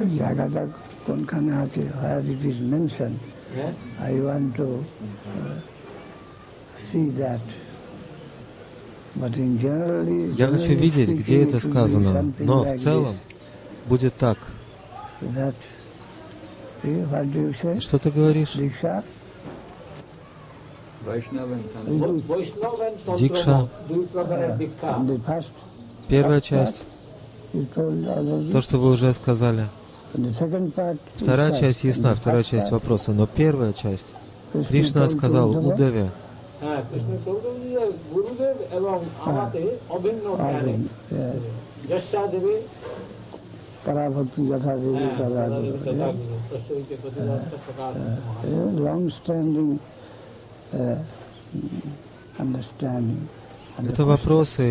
Jagada Konkanati, as it is mentioned. Yeah? I want to see that. Я хочу видеть, где это сказано, но в целом будет так. Что ты говоришь? Дикша. Первая часть. То, что вы уже сказали. and the second part Вторая is часть that. ясна, And the вторая first часть part, вопроса, но первая часть. Krishna Кришна told to сказал Uddhava, Удаве, হ্যাঁ কৃষ্ণ চৌধুরী যে গুরুদেব এবং আমাতে অভিন্ন জ্ঞানে Arjun, yeah. যশা দেবে Parabhakti Yatha Devi হ্যাঁ Tada তথা Devi. দেবে তথা গুরু তস্যৈতে প্রতিদাত্ত প্রকার Yeah, Long-standing uh, understanding. And это the вопросы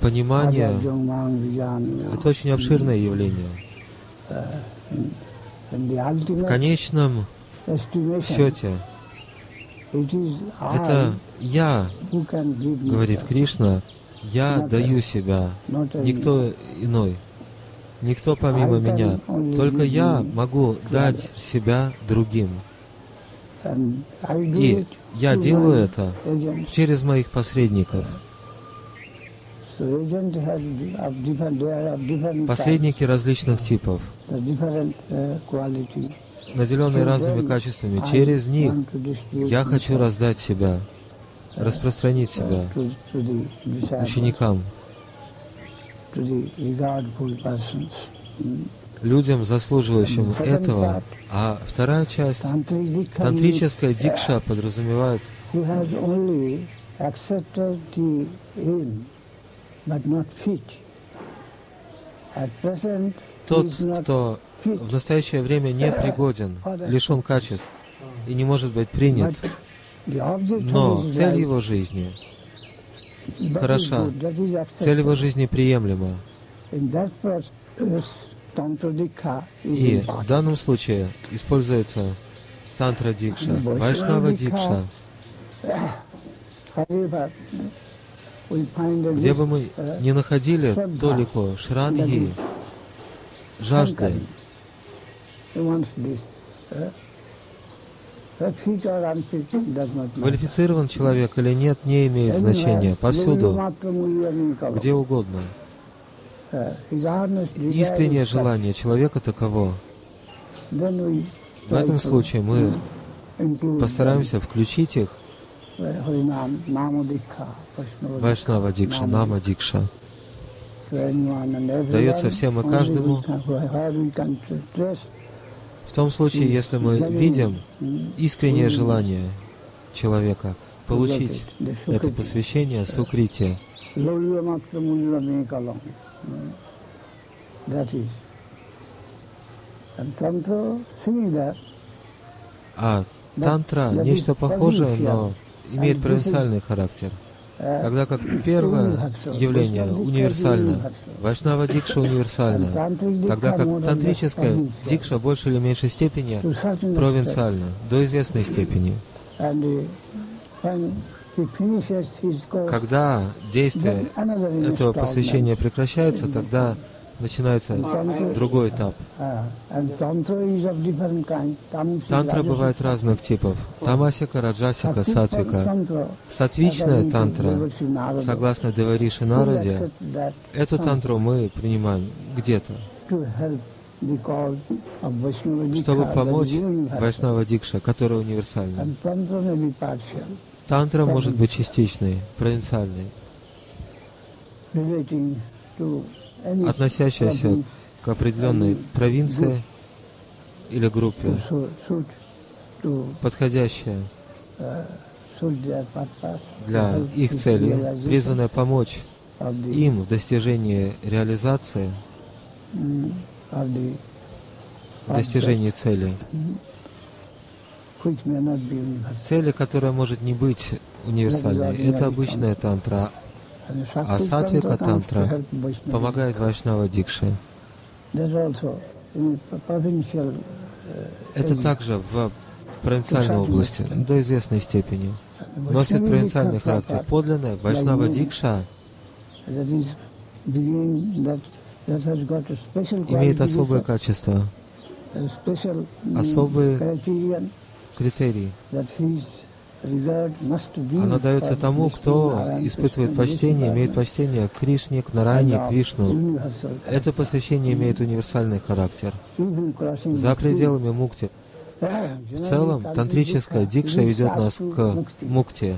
понимания, Ajajang Mang Vijnana. это очень обширное явление. В конечном счете, это я, говорит Кришна, я даю себя, никто иной, никто помимо меня. Только я могу дать себя другим. И я делаю это через моих посредников. Посредники различных типов, uh, наделенные разными качествами. Через них я хочу раздать себя, распространить uh, себя the disciples, ученикам. Mm. людям, заслуживающим этого. А вторая часть, тантрическая дикша подразумевает, тот, кто в настоящее время не пригоден, лишен качеств и не может быть принят. Но цель его жизни, хороша. цель его жизни приемлема. И в данном случае используется тантра дикша, вайшнава дикша. Где бы мы ни находили толику шрадхи, жажды, квалифицирован человек или нет, не имеет значения. Повсюду, где угодно. Искреннее желание человека таково. В этом случае мы постараемся включить их Вайшнава Дикша, Нама Дикша. дается всем и каждому. В том случае, если мы видим искреннее желание человека получить это посвящение сукрити, That is. And Tantra, similar, а тантра нечто похожее, но имеет провинциальный характер. uh, Тогда как первое явление универсально, Вайшнава Дикша универсальна, тогда как тантрическая дикша в большей или меньшей степени провинциальна, до известной степени. Когда действие этого посвящения прекращается, тогда начинается другой этап. Kind. Tamasic, Тантра бывает разных типов. Тамасика, раджасика, Sattvic сатвика. Сатвичная тантра, согласно Девариши Нараде, that эту тантру мы принимаем где-то, чтобы помочь. Вайшнава Дикша, которая универсальна. Тантра может быть частичной, провинциальной, относящаяся к определенной провинции или группе, подходящая purpose, для их цели, призванная помочь им в достижении реализации, в достижении цели. Цели, которая может не быть универсальной, это обычная тантра, а сатвика тантра помогает Вайшнава Дикше. Это также в провинциальной области, до известной степени. Носит провинциальный характер. Подлинная Вайшнава Дикша имеет особое качество, особые критерии. Она дается тому, кто испытывает почтение, имеет почтение к Кришне, к Нараяне, к Вишну. Это посвящение имеет универсальный характер. За пределами мукти. В целом, тантрическая дикша ведет нас к мукте.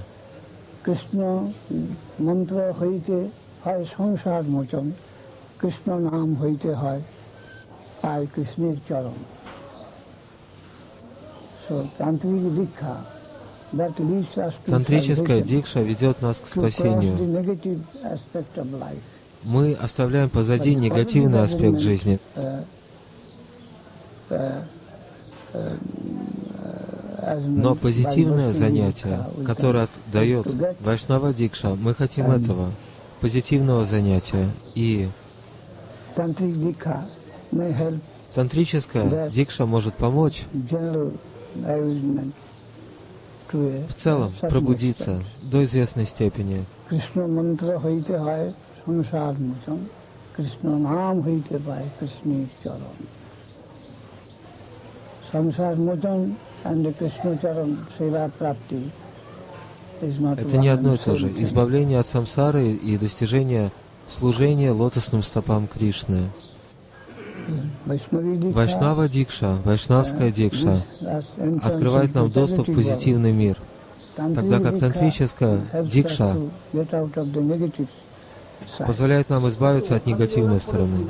So, tantric dikha Тантрическая дикша ведет нас к спасению. Мы оставляем позади негативный аспект жизни. Uh, uh, as Но позитивное занятие, we которое дает Вайшнава Дикша, мы хотим Эм. этого, позитивного занятия. И тантрическая Дикша может помочь в целом пробудиться до известной степени. Это не одно и то же. Избавление от самсары и достижение служения лотосным стопам Кришны. Вайшнава Дикша, Вайшнавская Дикша открывает нам доступ в позитивный мир, тогда как тантрическая Дикша позволяет нам избавиться от негативной стороны.